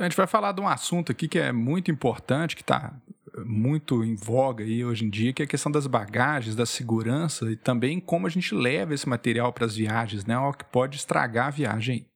Então a gente vai falar de um assunto aqui que é muito importante, que está muito em voga aí hoje em dia, que é a questão das bagagens, da segurança e também como a gente leva esse material para as viagens, né? O que pode estragar a viagem.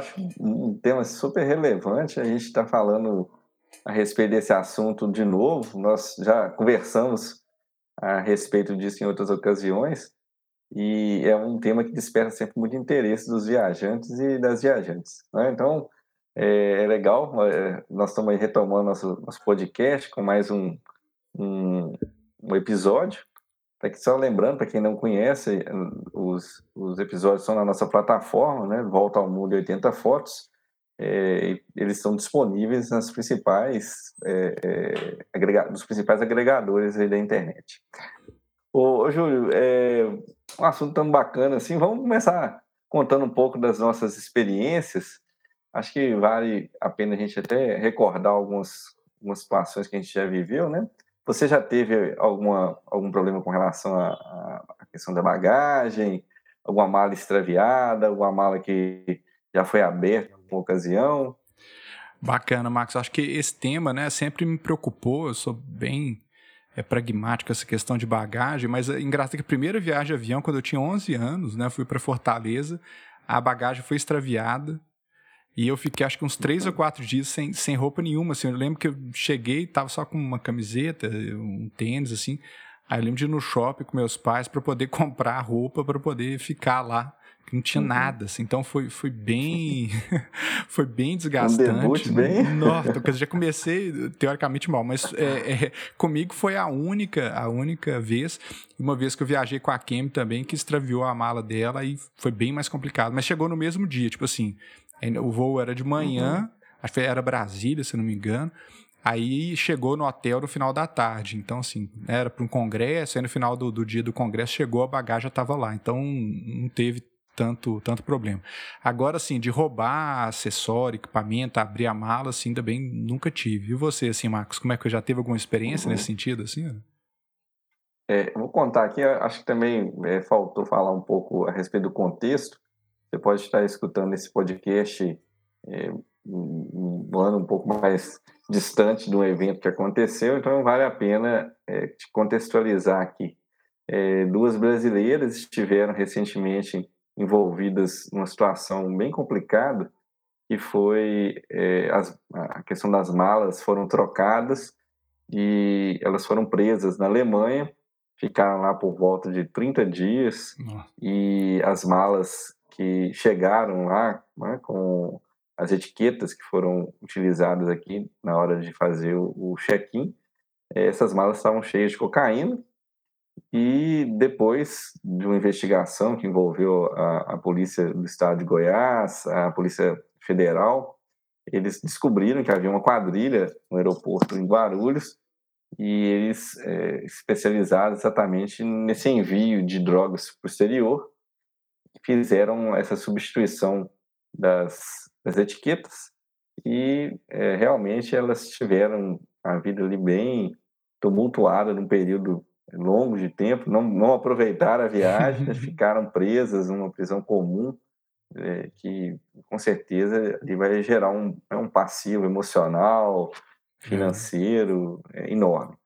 Acho um tema super relevante. A gente está falando a respeito desse assunto de novo. Nós já conversamos a respeito disso em outras ocasiões e é um tema que desperta sempre muito interesse dos viajantes e das viajantes. Né? Então, é, é legal, é, nós estamos retomando nosso, nosso podcast com mais um, um, um episódio só lembrando, para quem não conhece, os, os episódios são na nossa plataforma, né? Volta ao Mundo 80 Fotos. É, eles estão disponíveis nas principais, é, é, nos principais agregadores da internet. Ô, ô Júlio, é, um assunto tão bacana assim, vamos começar contando um pouco das nossas experiências. Acho que vale a pena a gente até recordar algumas, algumas situações que a gente já viveu, né? Você já teve alguma, algum problema com relação à, questão da bagagem? Alguma mala extraviada? Alguma mala que já foi aberta em alguma ocasião? Bacana, Marcos. Acho que esse tema né, sempre me preocupou. Eu sou bem é, pragmático essa questão de bagagem, mas é engraçado que a primeira viagem de avião, quando eu tinha 11 anos, né, fui para Fortaleza, a bagagem foi extraviada e eu fiquei acho que uns três ou quatro dias sem, sem roupa nenhuma. Assim. Eu lembro que eu cheguei, tava só com uma camiseta, um tênis, assim. Aí eu lembro de ir no shopping com meus pais para poder comprar roupa para poder ficar lá. Não tinha uhum. nada, assim. Então foi, foi bem foi bem desgastante. Um debut bem. Nossa, eu já comecei teoricamente mal, mas é, é, comigo foi a única a única vez, uma vez que eu viajei com a Kemi também que extraviou a mala dela e foi bem mais complicado, mas chegou no mesmo dia, tipo assim, o voo era de manhã, uhum. acho que era Brasília, se não me engano. Aí chegou no hotel no final da tarde. Então, assim, era para um congresso, aí no final do, do, dia do congresso chegou, a bagagem já estava lá. Então, não teve tanto, tanto problema. Agora, assim, de roubar acessório, equipamento, abrir a mala, assim, ainda bem nunca tive. E você, assim, Marcos, como é que já teve alguma experiência uhum. nesse sentido, assim? É, vou contar aqui, acho que também é, faltou falar um pouco a respeito do contexto. Você pode estar escutando esse podcast é, um ano um pouco mais distante do evento que aconteceu, então vale a pena é, te contextualizar aqui. É, duas brasileiras estiveram recentemente envolvidas numa situação bem complicada, que foi é, as, a questão das malas foram trocadas e elas foram presas na Alemanha, ficaram lá por volta de 30 dias Nossa. e as malas que chegaram lá né, com as etiquetas que foram utilizadas aqui na hora de fazer o, check-in. Eh, essas malas estavam cheias de cocaína e depois de uma investigação que envolveu a, a polícia do estado de Goiás, a polícia federal, eles descobriram que havia uma quadrilha no aeroporto em Guarulhos e eles é, especializaram exatamente nesse envio de drogas para o exterior fizeram essa substituição das, das etiquetas e é, realmente elas tiveram a vida ali bem tumultuada num período longo de tempo, não, não aproveitaram a viagem, ficaram presas numa prisão comum, é, que com certeza ali vai gerar um, é um passivo emocional, financeiro é, enorme.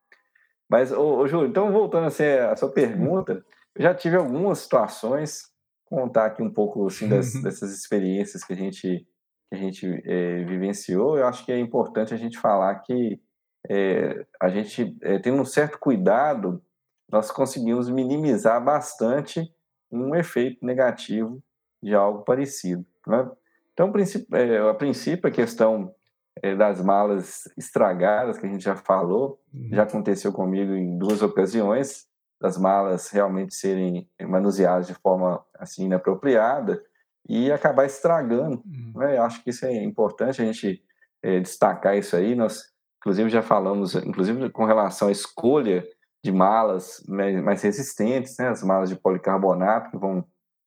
Mas, ô, ô, Júlio, então voltando assim, à sua pergunta, eu já tive algumas situações contar aqui um pouco assim das, dessas experiências que a gente que a gente é, vivenciou. Eu acho que é importante a gente falar que é, a gente é, tem um certo cuidado, nós conseguimos minimizar bastante um efeito negativo de algo parecido. Né? Então, a princípio, a questão das malas estragadas, que a gente já falou, já uhum. aconteceu comigo em duas ocasiões das malas realmente serem manuseadas de forma assim inapropriada e acabar estragando. Uhum. Né? Acho que isso é importante a gente é, destacar isso aí. Nós, inclusive, já falamos, inclusive com relação à escolha de malas mais resistentes, né? As malas de policarbonato que vão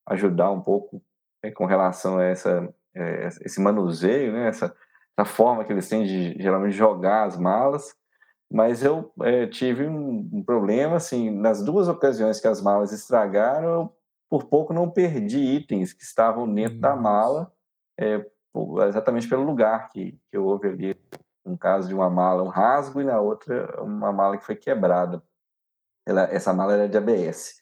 ajudar um pouco é, com relação a essa, é, esse manuseio, né? Essa, essa forma que eles têm de geralmente jogar as malas. Mas eu é, tive um, um, problema, assim, nas duas ocasiões que as malas estragaram, eu por pouco não perdi itens que estavam dentro da mala, é, exatamente pelo lugar que, que houve ali, no caso de uma mala, um rasgo, e na outra, uma mala que foi quebrada. Ela, essa mala era de ABS.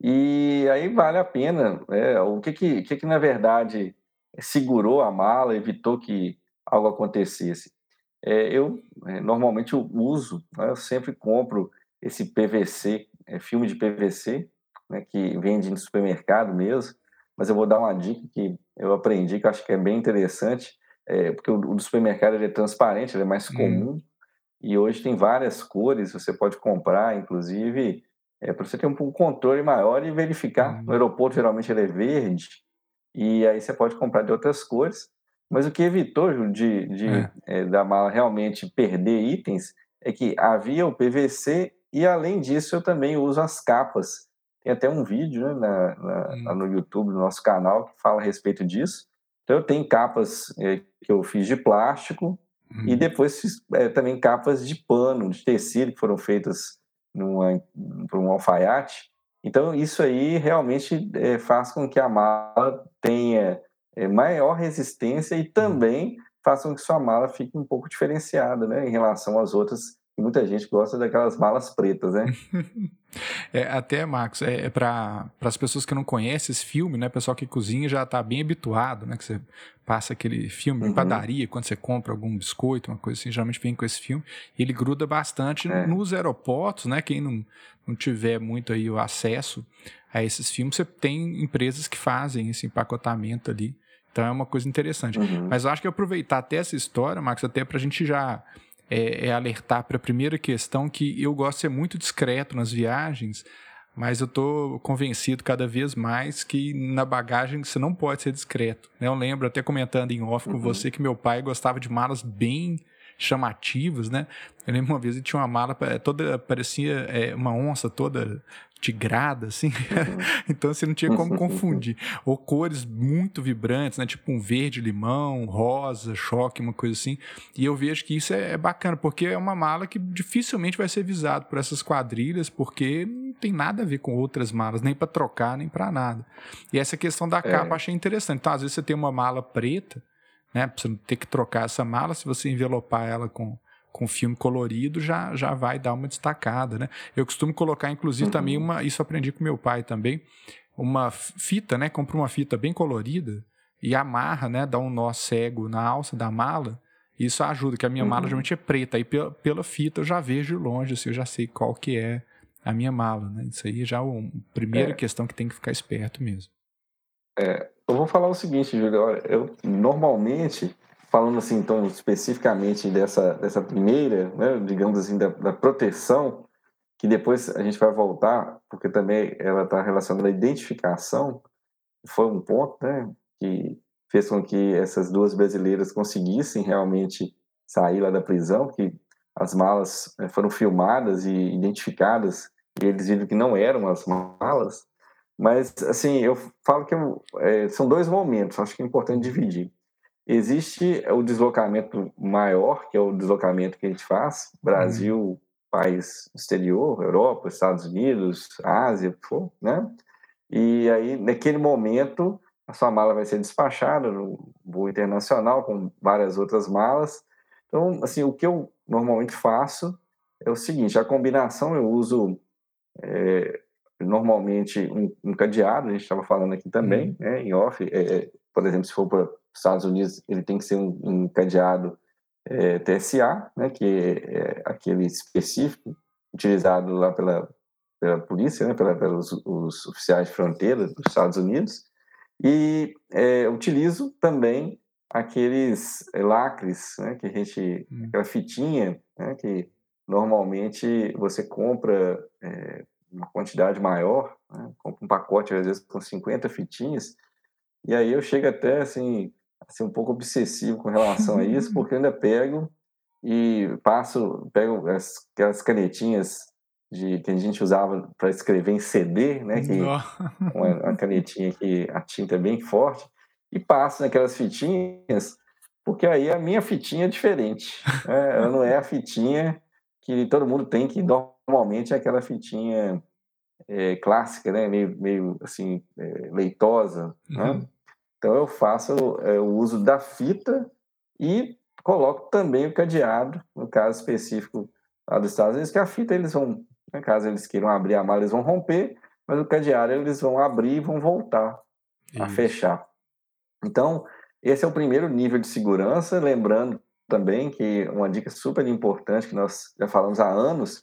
E aí vale a pena, né? o que que, que que na verdade segurou a mala, evitou que algo acontecesse? É, eu é, normalmente eu uso, né? eu sempre compro esse PVC, é, filme de PVC, né, que vende no supermercado mesmo, mas eu vou dar uma dica que eu aprendi que eu acho que é bem interessante, é, porque o, o do supermercado ele é transparente, ele é mais hum. comum, hum. e hoje tem várias cores, você pode comprar, inclusive, é, para você ter um, um, controle maior e verificar. Hum. No aeroporto, geralmente, ele é verde, e aí você pode comprar de outras cores, mas o que evitou, de, de é. É, da mala realmente perder itens é que havia o PVC e, além disso, eu também uso as capas tem até um vídeo né, na, na, hum. no YouTube, no nosso canal, que fala a respeito disso. Então, eu tenho capas é, que eu fiz de plástico hum. e depois fiz é, também capas de pano, de tecido, que foram feitas numa, por um alfaiate. Então, isso aí realmente é, faz com que a mala tenha maior resistência e hum. também faz com que sua mala fique um pouco diferenciada né, em relação às outras e muita gente gosta daquelas malas pretas, né? é, até, Marcos, é, é para as pessoas que não conhecem esse filme, né? Pessoal que cozinha já está bem habituado, né? Que você passa aquele filme uhum. em padaria, quando você compra algum biscoito, uma coisa assim, geralmente vem com esse filme. Ele gruda bastante é. nos aeroportos, né? Quem não, não tiver muito aí o acesso a esses filmes, você tem empresas que fazem esse empacotamento ali. Então é uma coisa interessante. Uhum. Mas eu acho que aproveitar até essa história, Marcos, até para a gente já é, é alertar para a primeira questão que eu gosto de ser muito discreto nas viagens, mas eu estou convencido cada vez mais que na bagagem você não pode ser discreto. Né? Eu lembro até comentando em off com uhum. você que meu pai gostava de malas bem chamativas, né? Eu lembro uma vez ele tinha uma mala toda parecia é, uma onça toda tigrada, assim. Uhum. então você não tinha como confundir. Ou cores muito vibrantes, né? Tipo um verde, limão, rosa, choque, uma coisa assim. E eu vejo que isso é, é bacana, porque é uma mala que dificilmente vai ser visado por essas quadrilhas, porque não tem nada a ver com outras malas, nem para trocar, nem para nada. E essa questão da capa é. achei interessante. Então, às vezes você tem uma mala preta, né? Pra você não ter que trocar essa mala, se você envelopar ela com com filme colorido já, já vai dar uma destacada, né? Eu costumo colocar, inclusive, uhum. também uma. Isso aprendi com meu pai também. Uma fita, né? Compra uma fita bem colorida e amarra, né? Dá um nó cego na alça da mala. Isso ajuda, que a minha uhum. mala geralmente é preta. Aí pela, pela fita eu já vejo longe, assim, eu já sei qual que é a minha mala, né? Isso aí já é a primeira é. questão que tem que ficar esperto mesmo. É, eu vou falar o seguinte, Júlio. Eu normalmente falando assim, então, especificamente dessa, dessa primeira, né, digamos assim, da, da, proteção, que depois a gente vai voltar, porque também ela está relacionada à identificação, foi um ponto né, que fez com que essas duas brasileiras conseguissem realmente sair lá da prisão, que as malas né, foram filmadas e identificadas, e eles viram que não eram as malas, mas, assim, eu falo que é, são dois momentos, acho que é importante dividir. Existe o deslocamento maior, que é o deslocamento que a gente faz, Brasil, uhum. país exterior, Europa, Estados Unidos, Ásia, for, né? E aí, naquele momento, a sua mala vai ser despachada no voo internacional com várias outras malas. Então, assim, o que eu normalmente faço é o seguinte: a combinação eu uso é, normalmente um, um, cadeado, a gente estava falando aqui também, uhum. né, em off. É, por exemplo, se for para Estados Unidos ele tem que ser um, um cadeado é, TSA, né, que é, é, aquele específico utilizado lá pela, pela polícia, né, pela, pelos os oficiais de fronteira dos Estados Unidos, e é, utilizo também aqueles lacres, né, que a gente, hum. aquela fitinha, né, que normalmente você compra é, uma quantidade maior, né, compra um pacote às vezes com 50 fitinhas, e aí eu chego até assim assim, um pouco obsessivo com relação a isso, porque eu ainda pego e passo, pego as, aquelas canetinhas de, que a gente usava para escrever em CD, né? Que uma, uma, canetinha que a tinta é bem forte, e passo naquelas fitinhas, porque aí a minha fitinha é diferente. Né? Ela não é a fitinha que todo mundo tem, que normalmente é aquela fitinha é, clássica, né? Meio, meio assim, é, leitosa, né? uhum. né? Então eu faço é, o uso da fita e coloco também o cadeado, no caso específico lá dos Estados Unidos, que a fita eles vão, no caso eles queiram abrir a mala, eles vão romper, mas o cadeado eles vão abrir e vão voltar Isso. a fechar. Então, esse é o primeiro nível de segurança, lembrando também que uma dica super importante que nós já falamos há anos,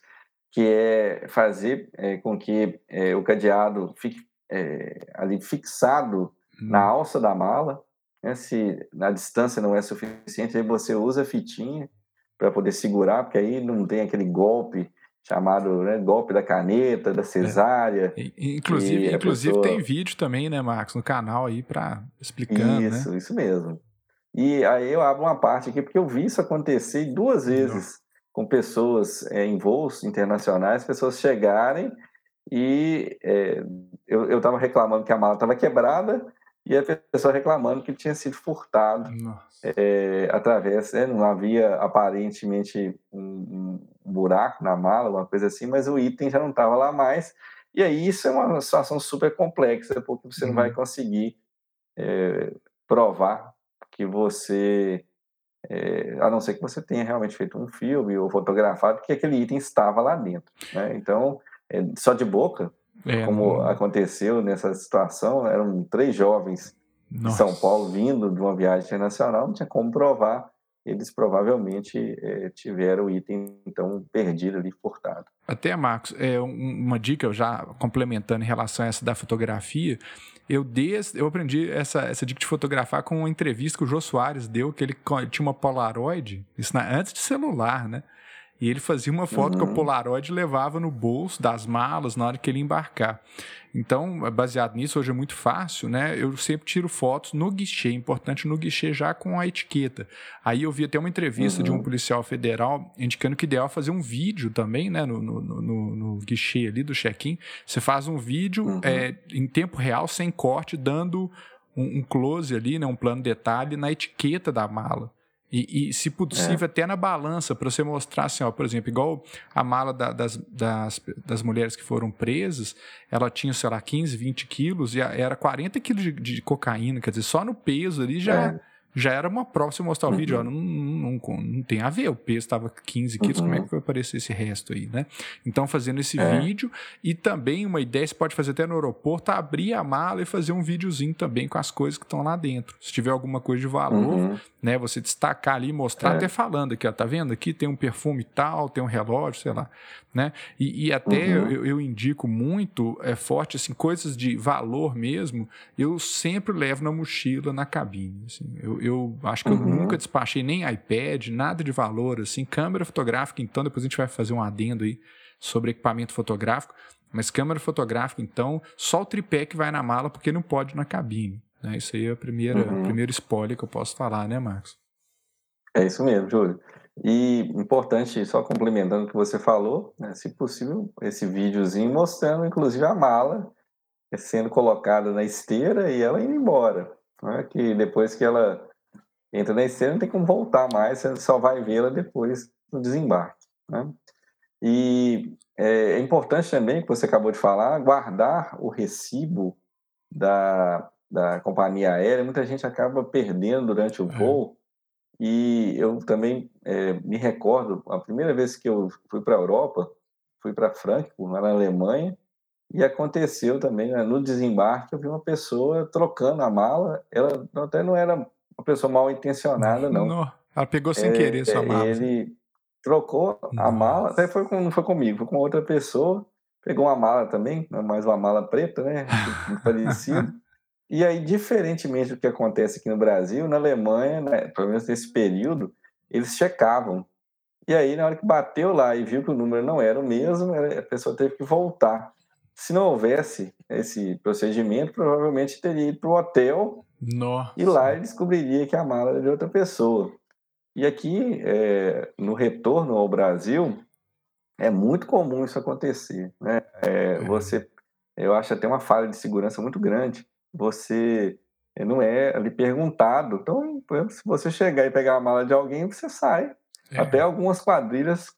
que é fazer é, com que é, o cadeado fique é, ali fixado na uhum. alça da mala. Né? Se na distância não é suficiente, aí você usa a fitinha para poder segurar, porque aí não tem aquele golpe chamado né, golpe da caneta, da é. cesárea. É. Inclusive, inclusive pessoa... tem vídeo também, né, Marcos, no canal aí para explicando, Isso, né? isso mesmo. E aí eu abro uma parte aqui porque eu vi isso acontecer duas vezes não. com pessoas é, em voos internacionais, pessoas chegarem e é, eu estava reclamando que a mala estava quebrada e a pessoa reclamando que tinha sido furtado é, através, né, não havia aparentemente um, um, buraco na mala, uma coisa assim, mas o item já não estava lá mais. E aí isso é uma situação super complexa, porque você uhum. não vai uhum. conseguir é, provar que você, é, a não ser que você tenha realmente feito um filme ou fotografado que aquele item estava lá dentro. Né? Então, é, só de boca, é, como não... aconteceu nessa situação, eram três jovens Nossa. de São Paulo vindo de uma viagem internacional, não tinha como provar, eles provavelmente é, tiveram o item então perdido ali, furtado. Até, Marcos, é, uma dica já complementando em relação a essa da fotografia, eu des, eu aprendi essa, essa dica de fotografar com uma entrevista que o Jô Soares deu, que ele tinha uma Polaroid, isso na, antes de celular, né? E ele fazia uma foto uhum. que o Polaroid levava no bolso das malas na hora que ele embarcar. Então, baseado nisso, hoje é muito fácil, né? Eu sempre tiro fotos no guichê, importante no guichê já com a etiqueta. Aí eu vi até uma entrevista uhum. de um uhum. policial federal indicando que ideal é fazer um vídeo também, né? No, no, no, no guichê ali do check-in. Você faz um vídeo uhum. é, em tempo real, sem corte, dando um, um close ali, né? Um plano detalhe na etiqueta da mala. E, e se possível, é. até na balança, para você mostrar assim, ó, por exemplo, igual a mala da, das, das, das mulheres que foram presas, ela tinha, sei lá, 15, 20 quilos e era 40 quilos de, de cocaína, quer dizer, só no peso ali já. É já era uma prova você mostrar o vídeo, ó, uhum. não, não, não, tem a ver, o peso estava 15 quilos, uhum. como é que vai aparecer esse resto aí, né? Então, fazendo esse é. vídeo, e também uma ideia, você pode fazer até no aeroporto, abrir a mala e fazer um videozinho também com as coisas que estão lá dentro. Se tiver alguma coisa de valor, uhum. né, você destacar ali, mostrar, é. até falando aqui, ó, tá vendo? Aqui tem um perfume tal, tem um relógio, sei lá, né? E, e até uhum. eu, eu, indico muito, é forte, assim, coisas de valor mesmo, eu sempre levo na mochila, na cabine, assim, eu, eu acho que uhum. eu nunca despachei nem iPad, nada de valor, assim, câmera fotográfica, então, depois a gente vai fazer um adendo aí sobre equipamento fotográfico, mas câmera fotográfica, então, só o tripé que vai na mala, porque não pode na cabine, né? Isso aí é a primeira, uhum. primeiro spoiler que eu posso falar, né, Marcos? É isso mesmo, Júlio. E importante, só complementando o que você falou, né, se possível, esse videozinho mostrando, inclusive, a mala sendo colocada na esteira e ela indo embora. Né, que depois que ela entra na esteira, não tem como voltar mais, você só vai vê-la depois no desembarque. Né? E é, é importante também, que você acabou de falar, guardar o recibo da, da companhia aérea. Muita gente acaba perdendo durante o é. voo. E eu também é, me recordo, a primeira vez que eu fui para a Europa, fui para Frankfurt, na Alemanha, e aconteceu também, né, no desembarque, eu vi uma pessoa trocando a mala, ela até não era uma pessoa mal intencionada, não. não ela pegou sem é, querer sua mala. Ele trocou Nossa. a mala, até foi com, não foi comigo, foi com outra pessoa, pegou uma mala também, mais uma mala preta, né, muito parecido. E aí, diferentemente do que acontece aqui no Brasil, na Alemanha, né, pelo menos nesse período, eles checavam. E aí, na hora que bateu lá e viu que o número não era o mesmo, a pessoa teve que voltar se não houvesse esse procedimento, provavelmente teria ido para o hotel Nossa. e lá ele descobriria que a mala era de outra pessoa. E aqui, é, no retorno ao Brasil, é muito comum isso acontecer. Né? É, é. Você, eu acho até uma falha de segurança muito grande. Você é, não é ali perguntado. Então, se você chegar e pegar a mala de alguém, você sai. É. Até algumas quadrilhas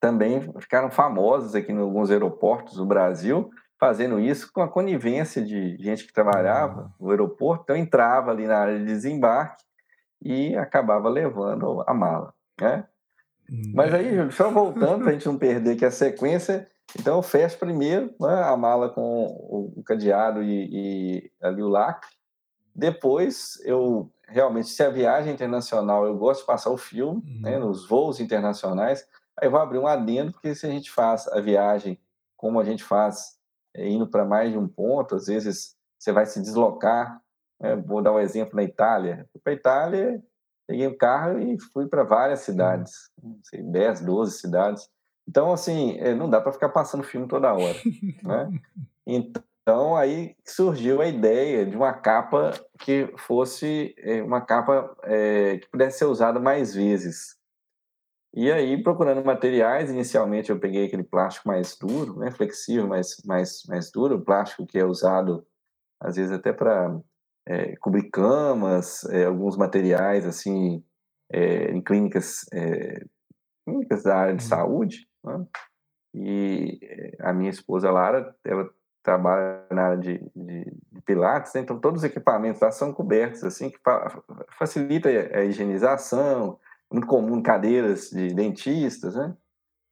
também ficaram famosas aqui em alguns aeroportos do Brasil, fazendo isso com a conivência de gente que trabalhava no aeroporto, então entrava ali na área de desembarque e acabava levando a mala, né? Mas aí, Júlio, só voltando para a gente não perder aqui a sequência, então eu fecho primeiro né, a mala com o cadeado e, e ali o lacre. Depois eu realmente, se a viagem internacional, eu gosto de passar o filme, uhum. né, nos voos internacionais. Aí eu vou abrir um adendo, porque se a gente faz a viagem como a gente faz, é, indo para mais de um ponto, às vezes você vai se deslocar. Né, vou dar um exemplo na Itália. Para a Itália, peguei um carro e fui para várias cidades, não sei, 10, 12 cidades. Então, assim, é, não dá para ficar passando filme toda hora, né? Então, aí surgiu a ideia de uma capa que fosse é, uma capa é, que pudesse ser usada mais vezes. E aí, procurando materiais, inicialmente eu peguei aquele plástico mais duro, né, flexível, mais, mais, mais duro, plástico que é usado, às vezes, até para é, cobrir camas, é, alguns materiais assim é, em clínicas, é, clínicas da área de uhum. saúde. Né? E é, a minha esposa Lara, ela trabalha na área de, de, de pilates, né? então todos os equipamentos lá são cobertos, assim, que facilita a higienização, muito comum cadeiras de dentistas, né?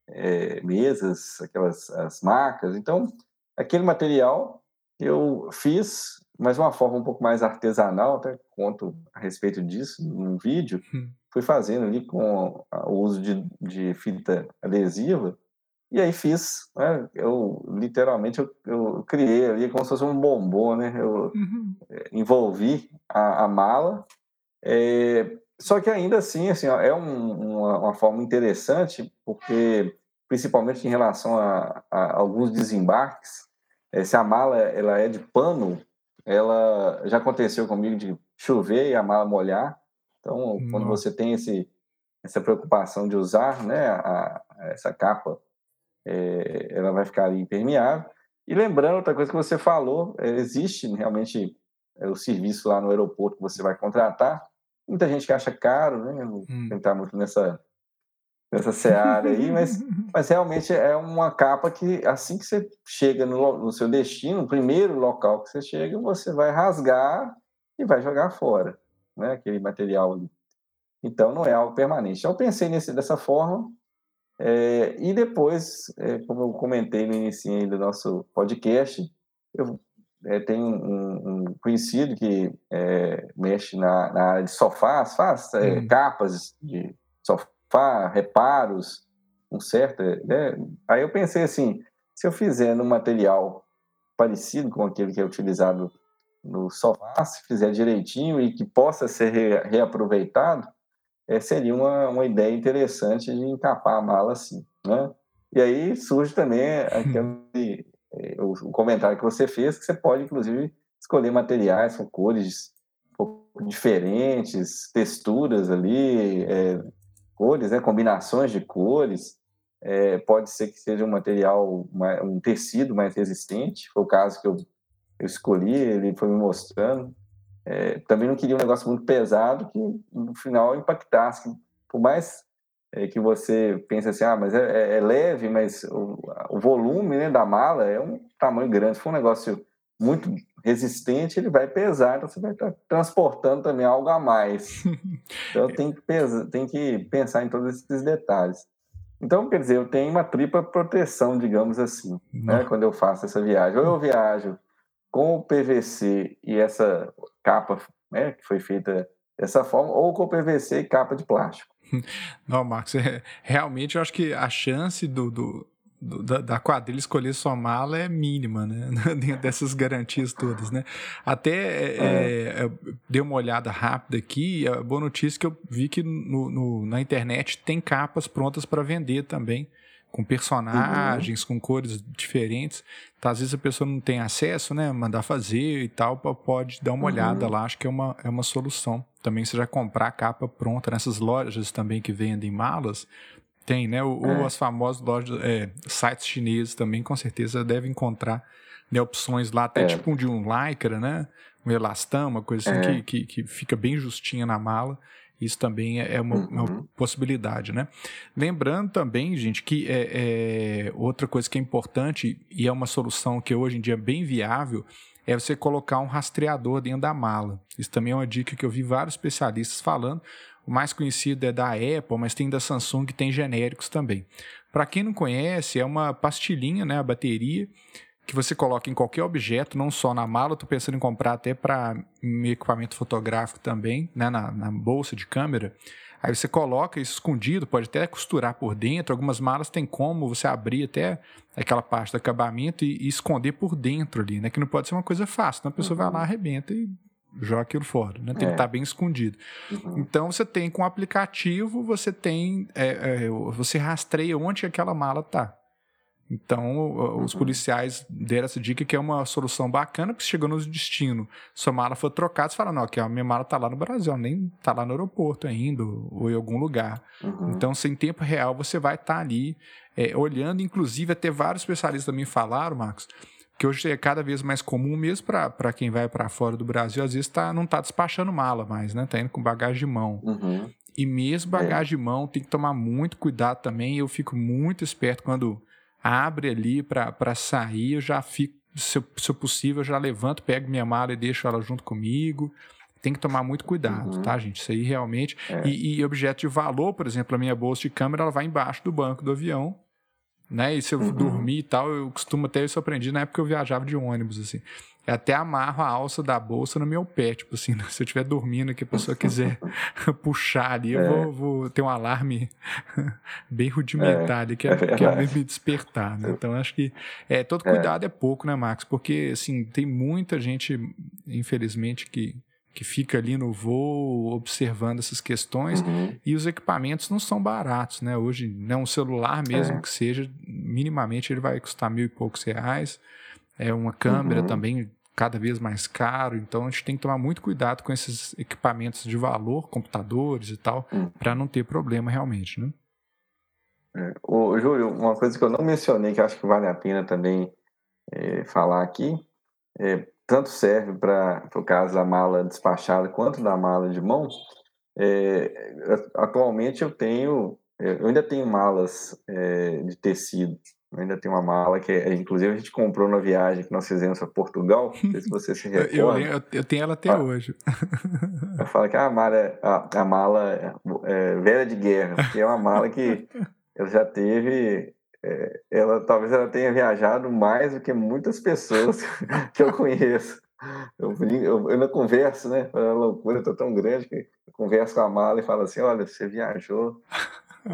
É, mesas, aquelas as macas. Então, aquele material eu fiz mas uma forma um pouco mais artesanal, até conto a respeito disso num vídeo, hum. fui fazendo ali com o uso de, de fita adesiva, e aí fiz, né? eu literalmente eu, eu, criei ali como se fosse um bombom, né? Eu uhum. Eh, envolvi a, a mala, é, só que ainda assim, assim ó, é um, uma, uma, forma interessante, porque principalmente em relação a, a alguns desembarques, é, se a mala ela é de pano, ela já aconteceu comigo de chover e a mala molhar. Então, quando você tem esse, essa preocupação de usar né, a essa capa, é, ela vai ficar impermeável. E lembrando, outra coisa que você falou, é, existe realmente é, o serviço lá no aeroporto que você vai contratar. Muita gente que acha caro, né? Não hum. entrar muito nessa, nessa seara aí, mas, mas realmente é uma capa que assim que você chega no, no seu destino, o primeiro local que você chega, você vai rasgar e vai jogar fora, né? Aquele material ali. Então não é algo permanente. Então eu pensei nesse, dessa forma é, e depois, é, como eu comentei no início do nosso podcast, eu é, tenho um, um, conhecido que é, mexe na, na, área de sofás, faz hum. capas de sofá reparos, um certo, né? Aí eu pensei assim, se eu fizer num material parecido com aquele que é utilizado no sofá, se fizer direitinho e que possa ser re, reaproveitado, é, seria uma, uma ideia interessante de encapar a mala assim, né? E aí surge também aquele, é, o, o, comentário que você fez, que você pode, inclusive, escolher materiais com cores diferentes, texturas ali, é, cores, né, combinações de cores. É, pode ser que seja um material, um tecido mais resistente. Foi o caso que eu, eu escolhi, ele foi me mostrando. É, também não queria um negócio muito pesado que no final impactasse. Por mais é, que você pense assim, ah, mas é, é, é leve, mas o, o volume né, da mala é um tamanho grande. Se for um negócio muito resistente, ele vai pesar, então você vai estar transportando também algo a mais. Então tem que, pesar, tem que pensar em todos esses detalhes. Então, quer dizer, eu tenho uma tripla proteção, digamos assim, né, quando eu faço essa viagem. Ou eu viajo com o PVC e essa capa né, que foi feita dessa forma, ou com o PVC e capa de plástico. Não, Marcos, é, realmente eu acho que a chance do, do da, da quadrilha escolher sua mala é mínima, né? Dentro dessas garantias todas, né? Até é, é. É, dei uma olhada rápida aqui, a boa notícia é que eu vi que no, no na internet tem capas prontas para vender também, com personagens, uhum. com cores diferentes. Então, às vezes a pessoa não tem acesso, né? Mandar fazer e tal, pode dar uma uhum. olhada lá. Acho que é uma, é uma solução. Também você já comprar a capa pronta nessas lojas também que vendem malas. Tem, né? Ou, é. as famosas lojas, é, sites chineses também, com certeza deve encontrar né, opções lá, até é. tipo de um lycra, né? Um elastão, uma coisa assim é. que, que, que fica bem justinha na mala. Isso também é, é uma, uhum. uma, possibilidade, né? Lembrando também, gente, que é, é, outra coisa que é importante e é uma solução que hoje em dia é bem viável é você colocar um rastreador dentro da mala. Isso também é uma dica que eu vi vários especialistas falando. O mais conhecido é da Apple, mas tem da Samsung, tem genéricos também. Para quem não conhece, é uma pastilhinha, né, a bateria, que você coloca em qualquer objeto, não só na mala, estou pensando em comprar até para equipamento fotográfico também, né, na, na, bolsa de câmera. Aí você coloca isso escondido, pode até costurar por dentro. Algumas malas tem como você abrir até aquela parte do acabamento e, e esconder por dentro ali, né? Que não pode ser uma coisa fácil. Então a pessoa uhum. vai lá, uhum. arrebenta e joga aquilo fora, né? Tem é. que estar bem escondido. Uhum. Então você tem com o aplicativo, você tem, é, é, você rastreia onde aquela mala está. Então, os uhum. policiais deram essa dica que é uma solução bacana, porque chegou no destino, sua mala foi trocada, você fala, não, que a minha mala está lá no Brasil, nem está lá no aeroporto ainda, ou em algum lugar. Uhum. Então, sem tempo real, você vai estar tá ali é, olhando, inclusive, até vários especialistas também falaram, Marcos, que hoje é cada vez mais comum, mesmo para quem vai para fora do Brasil, às vezes tá, não está despachando mala mais, né? Está indo com bagagem de mão. Uhum. E mesmo bagagem é. de mão, tem que tomar muito cuidado também. Eu fico muito esperto quando abre ali para sair, eu já fico, se, se possível, eu já levanto, pego minha mala e deixo ela junto comigo. Tem que tomar muito cuidado, uhum. tá, gente? Isso aí realmente. É. E, e objeto de valor, por exemplo, a minha bolsa de câmera, ela vai embaixo do banco do avião né? E se eu uhum. dormir e tal, eu costumo até isso aprendi na época que eu viajava de ônibus, assim. Eu até amarro a alça da bolsa no meu pé, tipo assim, né? se eu estiver dormindo que a pessoa quiser puxar ali, é. eu vou, vou, ter um alarme bem rudimentar ali, que é, é, que é me despertar, né? Então, acho que é, todo é. cuidado é. é pouco, né, Max? Porque, assim, tem muita gente, infelizmente, que que fica ali no voo observando essas questões uhum. e os equipamentos não são baratos, né? Hoje, né, um celular mesmo é. que seja, minimamente ele vai custar mil e poucos reais. É uma câmera uhum. também cada vez mais caro, então a gente tem que tomar muito cuidado com esses equipamentos de valor, computadores e tal, uhum. para não ter problema realmente, né? É. Ô, Júlio, uma coisa que eu não mencionei que acho que vale a pena também é, falar aqui é tanto serve para o caso da mala despachada quanto da mala de mão. É, atualmente eu tenho, é, eu ainda tenho malas é, de tecido. Eu ainda tenho uma mala que, é, inclusive, a gente comprou na viagem que nós fizemos para Portugal. Não sei se você se recorda. eu, eu, eu, tenho ela até ah, hoje. eu falo que a mala, a, a mala é, velha de guerra, porque é uma mala que eu já teve é, ela talvez ela tenha viajado mais do que muitas pessoas que eu conheço. Eu, eu, eu não converso, né? A loucura tá tão grande que eu converso com a mala e falo assim: olha, você viajou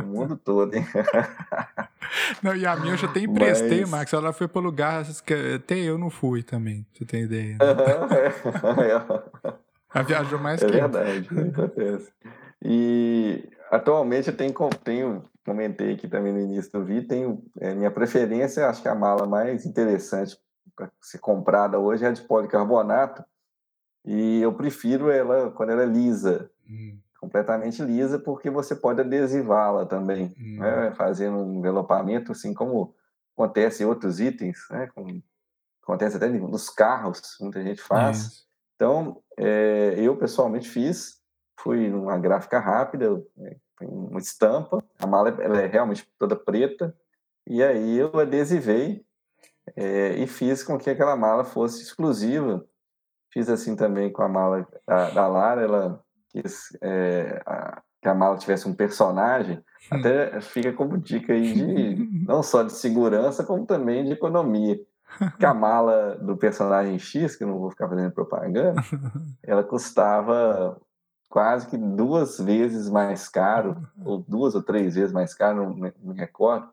o mundo todo, hein? Não, e a minha eu já até emprestei, Mas... Max. Ela foi para lugar que até eu não fui também, você tem ideia. Né? é. Ela viajou mais é que verdade, acontece. E atualmente eu tenho, tenho comentei aqui também no início do vídeo, tenho é, minha preferência, acho que a mala mais interessante para ser comprada hoje é a de policarbonato, e eu prefiro ela quando ela é lisa, hum. Completamente lisa, porque você pode adesivá-la também, hum. né, fazendo um envelopamento, assim como acontece em outros itens, né, com, acontece até nos carros, muita gente faz. Então, é, eu pessoalmente fiz, fui numa gráfica rápida, né, uma estampa, a mala ela é realmente toda preta, e aí eu adesivei é, e fiz com que aquela mala fosse exclusiva. Fiz assim também com a mala da, da Lara, ela quis é, a, que a mala tivesse um personagem, hum. até fica como dica aí de não só de segurança, como também de economia. Que a mala do personagem X, que eu não vou ficar fazendo propaganda, ela custava quase que duas vezes mais caro, ou duas ou três vezes mais caro, não me recordo,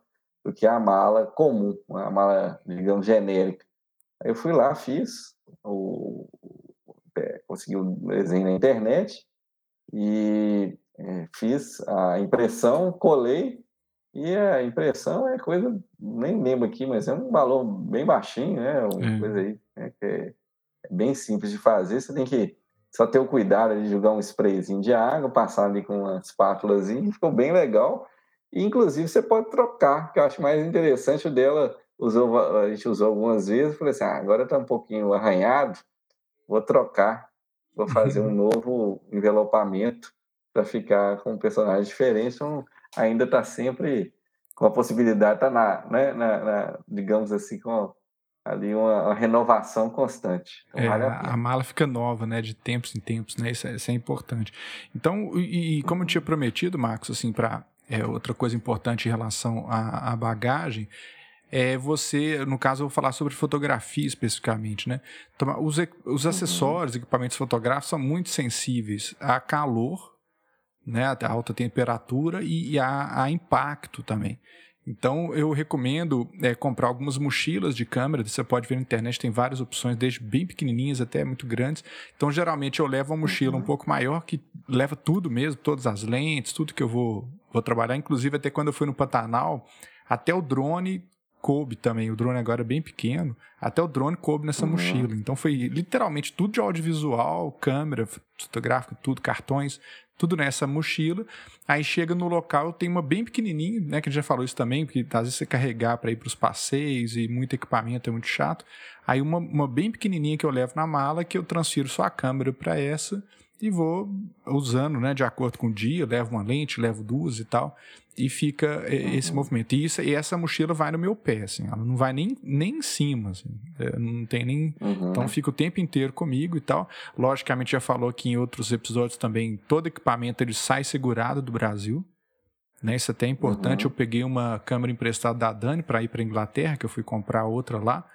do que a mala comum, a mala, digamos, genérica. Aí eu fui lá, fiz, o, é, consegui o um desenho na internet e é, fiz a impressão, colei E a impressão é coisa, nem lembro aqui, mas é um valor bem baixinho, né? Uma é. coisa aí né? que é, é bem simples de fazer. Você tem que só ter o cuidado de jogar um sprayzinho de água, passar ali com uma espátulazinha, ficou bem legal. E, inclusive, você pode trocar, que eu acho mais interessante o dela. Usou, a gente usou algumas vezes, falei assim, ah, agora está um pouquinho arranhado, vou trocar, vou fazer um novo envelopamento para ficar com um personagem diferente. Então, ainda está sempre com a possibilidade, está na, né, na, na, digamos assim, com ali uma, uma renovação constante. Então, é, vale a, a, mala fica nova, né, de tempos em tempos, né, isso é, isso é importante. Então, e, e, como eu tinha prometido, Marcos, assim, para é, outra coisa importante em relação à, à bagagem, é você, no caso, eu vou falar sobre fotografia especificamente, né? Então, os, os uhum. acessórios, uhum. equipamentos fotográficos são muito sensíveis a calor, né? A alta temperatura e, e a, a impacto também. Então, eu recomendo é, comprar algumas mochilas de câmera. Você pode ver na internet, tem várias opções, desde bem pequenininhas até muito grandes. Então, geralmente, eu levo uma mochila uhum. um pouco maior, que leva tudo mesmo, todas as lentes, tudo que eu vou, vou trabalhar. Inclusive, até quando eu fui no Pantanal, até o drone coube também. O drone agora é bem pequeno. Até o drone coube nessa uhum. mochila. Então, foi literalmente tudo de audiovisual, câmera fotográfica, tudo, cartões tudo nessa mochila. Aí chega no local, tem uma bem pequenininha, né? Que a gente já falou isso também, porque às vezes você carregar para ir para os passeios e muito equipamento é muito chato. Aí uma, uma bem pequenininha que eu levo na mala, que eu transfiro só a câmera para essa e vou usando, né, de acordo com o dia, levo uma lente, levo duas e tal, e fica esse movimento. E, isso, e essa mochila vai no meu pé, assim, ela não vai nem, nem em cima, assim, é, não tem nem... Uhum. Então fica o tempo inteiro comigo e tal. Logicamente já falou aqui em outros episódios também, todo equipamento ele sai segurado do Brasil, né? Isso até é importante. Uhum. Eu peguei uma câmera emprestada da Dani para ir para Inglaterra, que eu fui comprar outra lá,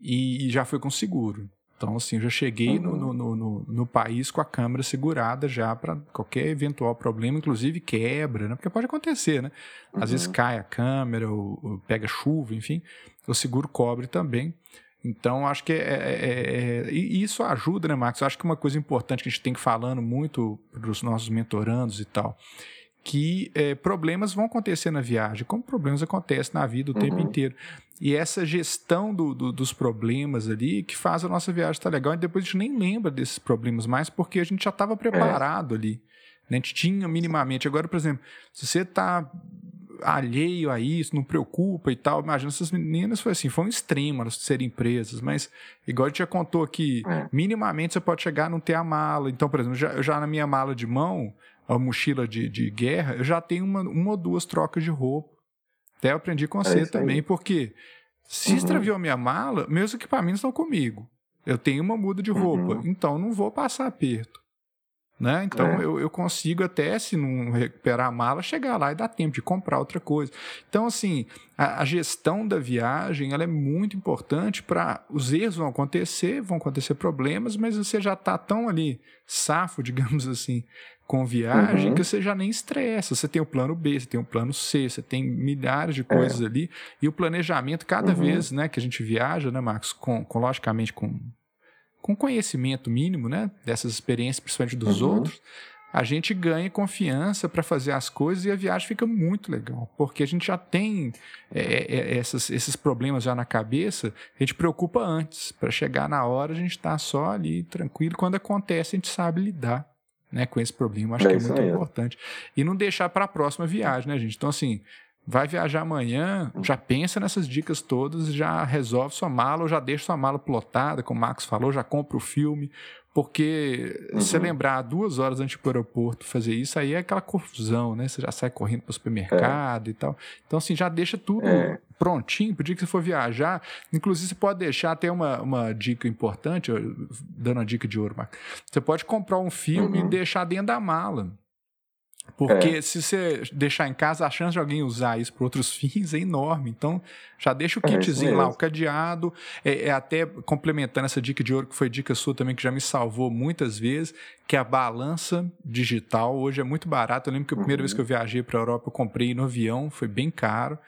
e, e já foi com seguro. Então, assim, eu já cheguei uhum. no, no, no, no, país com a câmera segurada já para qualquer eventual problema, inclusive quebra, né? Porque pode acontecer, né? Às uhum. vezes cai a câmera, ou, ou, pega chuva, enfim. O seguro cobre também. Então, acho que é, é, é, é E isso ajuda, né, Marcos? Eu acho que uma coisa importante que a gente tem que falando muito para os nossos mentorandos e tal que é, problemas vão acontecer na viagem, como problemas acontecem na vida o uhum. tempo inteiro. E essa gestão do, do, dos problemas ali que faz a nossa viagem estar legal. E depois a gente nem lembra desses problemas mais, porque a gente já estava preparado é. ali. Né? A gente tinha minimamente. Agora, por exemplo, se você está alheio a isso, não preocupa e tal. Imagina essas meninas foi assim, foi um extremo elas serem presas, mas igual a gente já contou aqui, é. minimamente você pode chegar a não ter a mala. Então, por exemplo, já, já na minha mala de mão, a mochila de, de guerra, eu já tenho uma, uma ou duas trocas de roupa. Até eu aprendi com é você também, porque se uhum. extraviou a minha mala, meus equipamentos estão comigo. Eu tenho uma muda de roupa, uhum. então não vou passar aperto. Né? Então é. eu, eu consigo até, se não recuperar a mala, chegar lá e dar tempo de comprar outra coisa. Então, assim, a, a gestão da viagem ela é muito importante para os erros vão acontecer, vão acontecer problemas, mas você já está tão ali safo, digamos assim, com viagem uhum. que você já nem estressa. Você tem o plano B, você tem o plano C, você tem milhares de coisas é. ali. E o planejamento, cada uhum. vez né, que a gente viaja, né, Marcos, com, com logicamente com, com conhecimento mínimo né, dessas experiências, principalmente dos uhum. outros, a gente ganha confiança para fazer as coisas e a viagem fica muito legal, porque a gente já tem é, é, é essas, esses problemas já na cabeça, a gente preocupa antes, para chegar na hora a gente está só ali tranquilo, quando acontece a gente sabe lidar né, com esse problema. Acho é que é muito aí. importante. E não deixar para a próxima viagem, né, gente? Então, assim, vai viajar amanhã, já pensa nessas dicas todas, já resolve sua mala, ou já deixa sua mala plotada, como o Max falou, já compra o filme, porque uhum. se lembrar duas horas antes do aeroporto fazer isso, aí é aquela confusão, né? Você já sai correndo para o supermercado é. e tal. Então, assim, já deixa tudo é. prontinho para o dia que você for viajar. Inclusive, você pode deixar até uma, uma dica importante, dando uma dica de ouro, Marcos. Você pode comprar um filme uhum. e deixar dentro da mala. Porque é. se você deixar em casa, a chance de alguém usar isso para outros fins é enorme. Então, já deixa o é kitzinho é lá, o cadeado. É, é, até complementando essa dica de ouro, que foi dica sua também, que já me salvou muitas vezes, que é a balança digital. Hoje é muito barato. Eu lembro que a primeira uhum. vez que eu viajei para a Europa, eu comprei no avião, foi bem caro.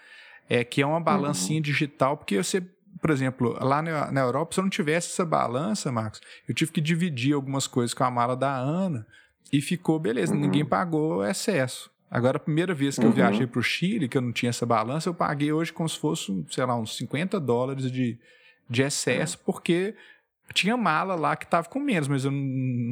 É que é uma balancinha uhum. digital, porque você por exemplo, lá na, na Europa, se eu não tivesse essa balança, Marcos, eu tive que dividir algumas coisas com a mala da Ana e ficou, beleza, uhum. ninguém pagou excesso. Agora, a primeira vez que uhum. eu viajei para o Chile, que eu não tinha essa balança, eu paguei hoje como se fosse, sei lá, uns 50 dólares de, de excesso, porque tinha mala lá que estava com menos, mas eu não,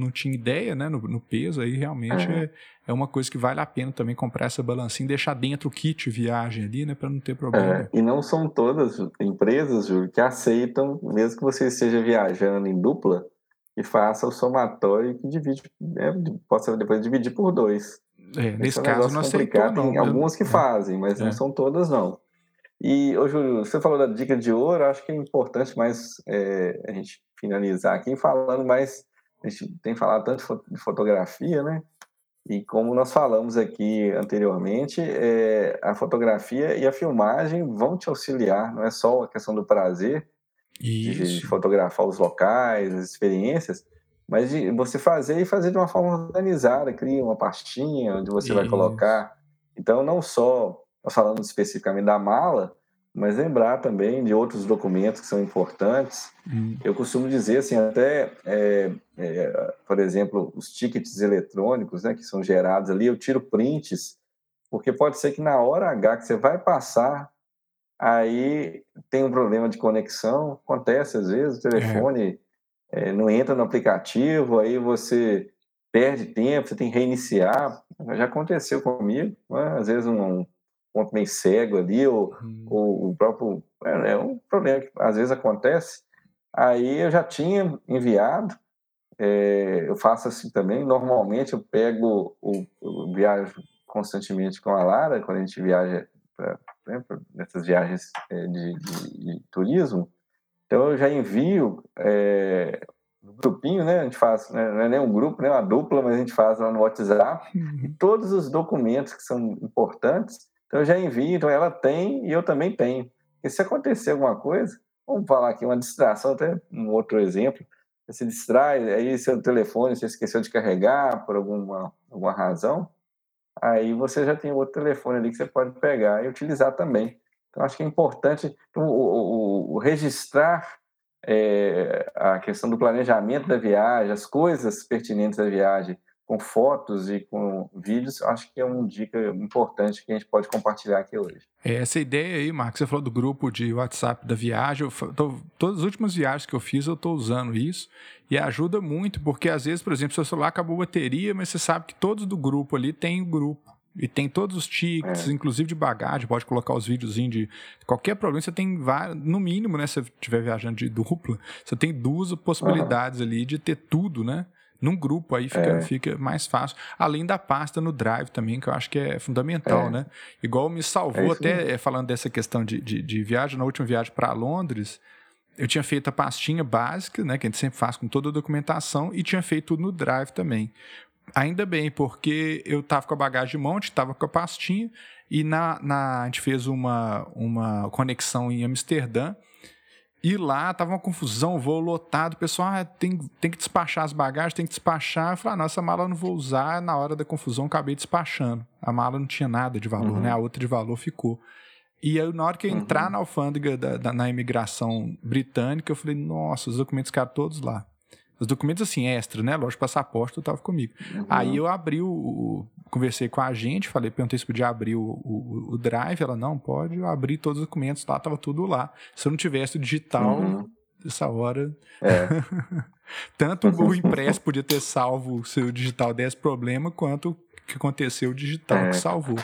não tinha ideia, né, no, no peso. Aí realmente é. é. É, uma coisa que vale a pena também comprar essa balancinha, deixar dentro o kit viagem ali, né, para não ter problema. É, e não são todas empresas, Júlio, que aceitam, mesmo que você esteja viajando em dupla, e faça o somatório que divide, né, possa depois dividir por dois. É, nesse é um caso não aceitou, não. Tem algumas que é. fazem, mas não é. são todas, não. E, ô Júlio, você falou da dica de ouro, acho que é importante mais é, a gente finalizar aqui falando mais, a gente tem falado tanto de fotografia, né? E como nós falamos aqui anteriormente, é, a fotografia e a filmagem vão te auxiliar, não é só a questão do prazer de, de, fotografar os locais, as experiências, mas de você fazer e fazer de uma forma organizada, cria uma pastinha onde você Isso. vai colocar. Então, não só falando especificamente da mala, mas lembrar também de outros documentos que são importantes. Hum. Eu costumo dizer assim, até, é, é, por exemplo, os tickets eletrônicos, né, que são gerados ali, eu tiro prints, porque pode ser que na hora H que você vai passar, aí tem um problema de conexão, acontece às vezes, o telefone é. é não entra no aplicativo, aí você perde tempo, você tem que reiniciar. Já aconteceu comigo, né? às vezes um, ponto meio cego ali, ou, hum. ou o próprio. É, é, um problema que às vezes acontece. Aí eu já tinha enviado, é, eu faço assim também. Normalmente eu pego, o, o viajo constantemente com a Lara, quando a gente viaja para né, nessas viagens é, de, de, de, turismo. Então eu já envio é, no grupinho, né? A gente faz, né, não é nem um grupo, nem uma dupla, mas a gente faz lá no WhatsApp uhum. todos os documentos que são importantes então eu já envio, então ela tem e eu também tenho. E se acontecer alguma coisa, vamos falar aqui, uma distração, até um outro exemplo, você se distrai, aí seu telefone você esqueceu de carregar por alguma, alguma razão, aí você já tem outro telefone ali que você pode pegar e utilizar também. Então acho que é importante o, o, o registrar é, a questão do planejamento da viagem, as coisas pertinentes da viagem, com fotos e com vídeos, acho que é uma dica importante que a gente pode compartilhar aqui hoje. É, essa ideia aí, Marcos, você falou do grupo de WhatsApp da viagem. Tô, todas as últimas viagens que eu fiz, eu estou usando isso e ajuda muito, porque às vezes, por exemplo, seu celular acabou a bateria, mas você sabe que todos do grupo ali têm o grupo. E tem todos os tickets, é. inclusive de bagagem, pode colocar os videozinhos de qualquer problema. Você tem vários, no mínimo, né? Se você estiver viajando de dupla, você tem duas possibilidades uhum. ali de ter tudo, né? Num grupo aí fica, é. fica mais fácil. Além da pasta no Drive também, que eu acho que é fundamental, é. né? Igual me salvou é até mesmo. falando dessa questão de, de, de viagem, na última viagem para Londres, eu tinha feito a pastinha básica, né, que a gente sempre faz com toda a documentação, e tinha feito tudo no Drive também. Ainda bem, porque eu estava com a bagagem de monte, estava com a pastinha, e na, na, a gente fez uma, uma conexão em Amsterdã, e lá tava uma confusão, voo lotado, o pessoal ah, tem, tem que despachar as bagagens, tem que despachar. Eu falei, ah, não, essa mala eu não vou usar. Na hora da confusão, acabei despachando. A mala não tinha nada de valor, uhum. né? A outra de valor ficou. E aí, na hora que eu entrar uhum. na alfândega, da, da, na imigração britânica, eu falei, nossa, os documentos ficaram todos lá. Os documentos, assim, extra, né? Lógico, passaporte, eu tava comigo. Uhum. Aí eu abri o, o, Conversei com a agente, falei, perguntei se podia abrir o, o, o, drive. Ela, não, pode. Eu abri todos os documentos lá, tava tudo lá. Se eu não tivesse o digital, uhum. essa hora. É. Tanto o impresso podia ter salvo se o digital desse problema, quanto o que aconteceu o digital é. que salvou.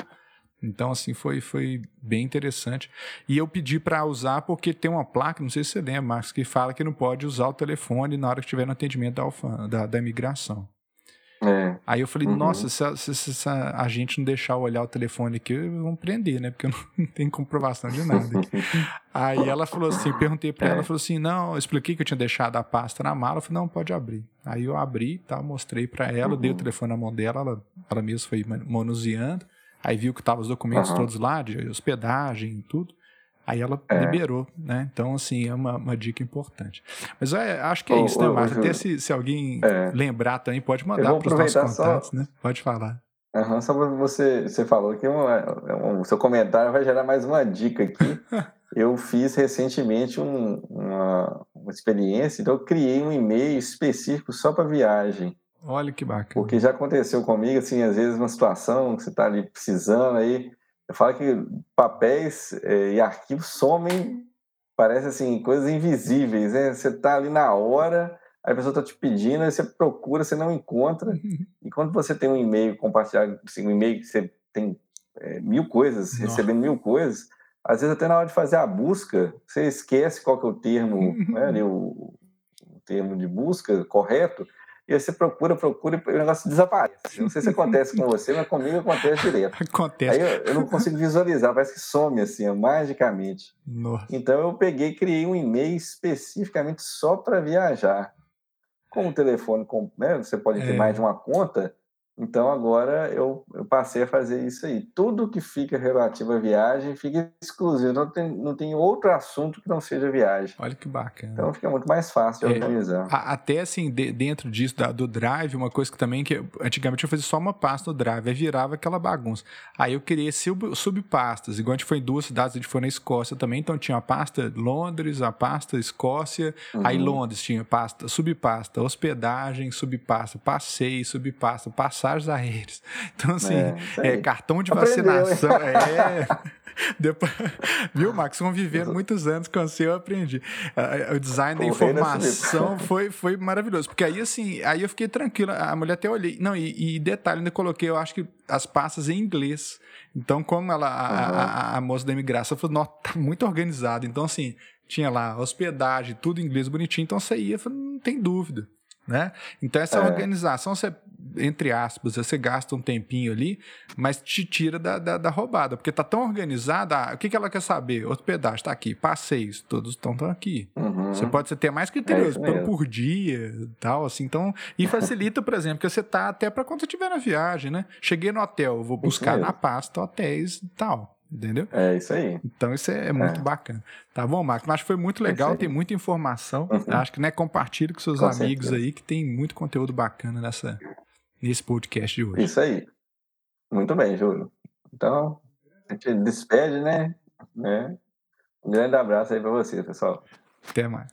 Então, assim, foi, foi bem interessante. E eu pedi para usar porque tem uma placa, não sei se você lembra, Marcos, que fala que não pode usar o telefone na hora que estiver no atendimento da, alfã, da, da imigração. É. Aí eu falei, uhum. nossa, se a, se, se a, gente não deixar eu olhar o telefone aqui, vão prender, né? Porque eu não tenho comprovação de nada. Aí ela falou assim, perguntei para é. ela, falou assim, não, eu expliquei que eu tinha deixado a pasta na mala, eu falei, não, pode abrir. Aí eu abri, tá, mostrei para ela, uhum. dei o uhum. telefone na mão dela, ela, ela mesma foi manuseando. Aí viu que estavam os documentos uhum. todos lá, de hospedagem e tudo. Aí ela é. liberou, né? Então, assim, é uma, uma dica importante. Mas é, acho que é isso, né, Márcio? Até se, se alguém é. lembrar também, pode mandar para os nossos contatos, só... né? Pode falar. Uhum, só você, você falou que um, um, seu comentário vai gerar mais uma dica aqui. eu fiz recentemente um, uma, uma experiência, então eu criei um e-mail específico só para viagem. Olha que bacana. Porque já aconteceu comigo, assim, às vezes uma situação que você está ali precisando, aí eu falo que papéis é, e arquivos somem, parece assim, coisas invisíveis, né? Você está ali na hora, a pessoa está te pedindo, aí você procura, você não encontra. E quando você tem um e-mail compartilhado, assim, um e-mail que você tem é, mil coisas, Nossa. recebendo mil coisas, às vezes até na hora de fazer a busca, você esquece qual que é o termo, né, o, o termo de busca correto, e aí você procura, procura e o negócio desaparece. Não sei se acontece com você, mas comigo acontece direto. Acontece. Aí eu, eu não consigo visualizar, parece que some assim, magicamente. Nossa. Então eu peguei criei um e-mail especificamente só para viajar. Com o telefone, com, né, você pode ter é. mais de uma conta, então agora eu, eu, passei a fazer isso aí. Tudo que fica relativo à viagem fica exclusivo. Não tem, não tem outro assunto que não seja viagem. Olha que bacana. Então fica muito mais fácil de é, organizar. Até assim, de, dentro disso, da, do Drive, uma coisa que também que antigamente eu fazia só uma pasta no Drive, aí virava aquela bagunça. Aí eu criei sub, subpastas, igual a gente foi em duas cidades, a gente foi na Escócia também, então tinha a pasta Londres, a pasta Escócia, uhum. aí Londres tinha pasta, subpasta, hospedagem, subpasta, passeio, subpasta, passagem passagens aéreas. Então, assim, é, é cartão de Aprendeu, vacinação. É. Depois, viu, Max? Convivendo muitos anos com você, eu aprendi. O design da informação foi, foi maravilhoso. Porque aí, assim, aí eu fiquei tranquilo. A mulher até olhei. Não, e, e detalhe, ainda coloquei, eu acho que as pastas em inglês. Então, como ela, a, uhum. a, a, moça da imigração falou, nossa, tá muito organizado. Então, assim, tinha lá hospedagem, tudo em inglês bonitinho. Então, você ia, falei, não tem dúvida. Né? Então, essa é. organização, você, entre aspas, você gasta um tempinho ali, mas te tira da, da, da roubada, porque tá tão organizada. Ah, o que, que ela quer saber? Outro pedaço está aqui, passeios, todos estão aqui. Uhum. Você pode ter mais criterioso é por dia tal, assim. Então, e facilita, por exemplo, que você tá até para quando você estiver na viagem, né? Cheguei no hotel, vou buscar na pasta hotéis e tal. Entendeu? É isso aí. Então isso é, é muito é. bacana. Tá bom, Marcos? Acho que foi muito legal, tem muita informação. Uhum. Acho que né, compartilhe com seus com amigos certeza. aí que tem muito conteúdo bacana nessa, nesse podcast de hoje. Isso aí. Muito bem, Júlio. Então, a gente despede, né? né? Um grande abraço aí para você, pessoal. Até mais.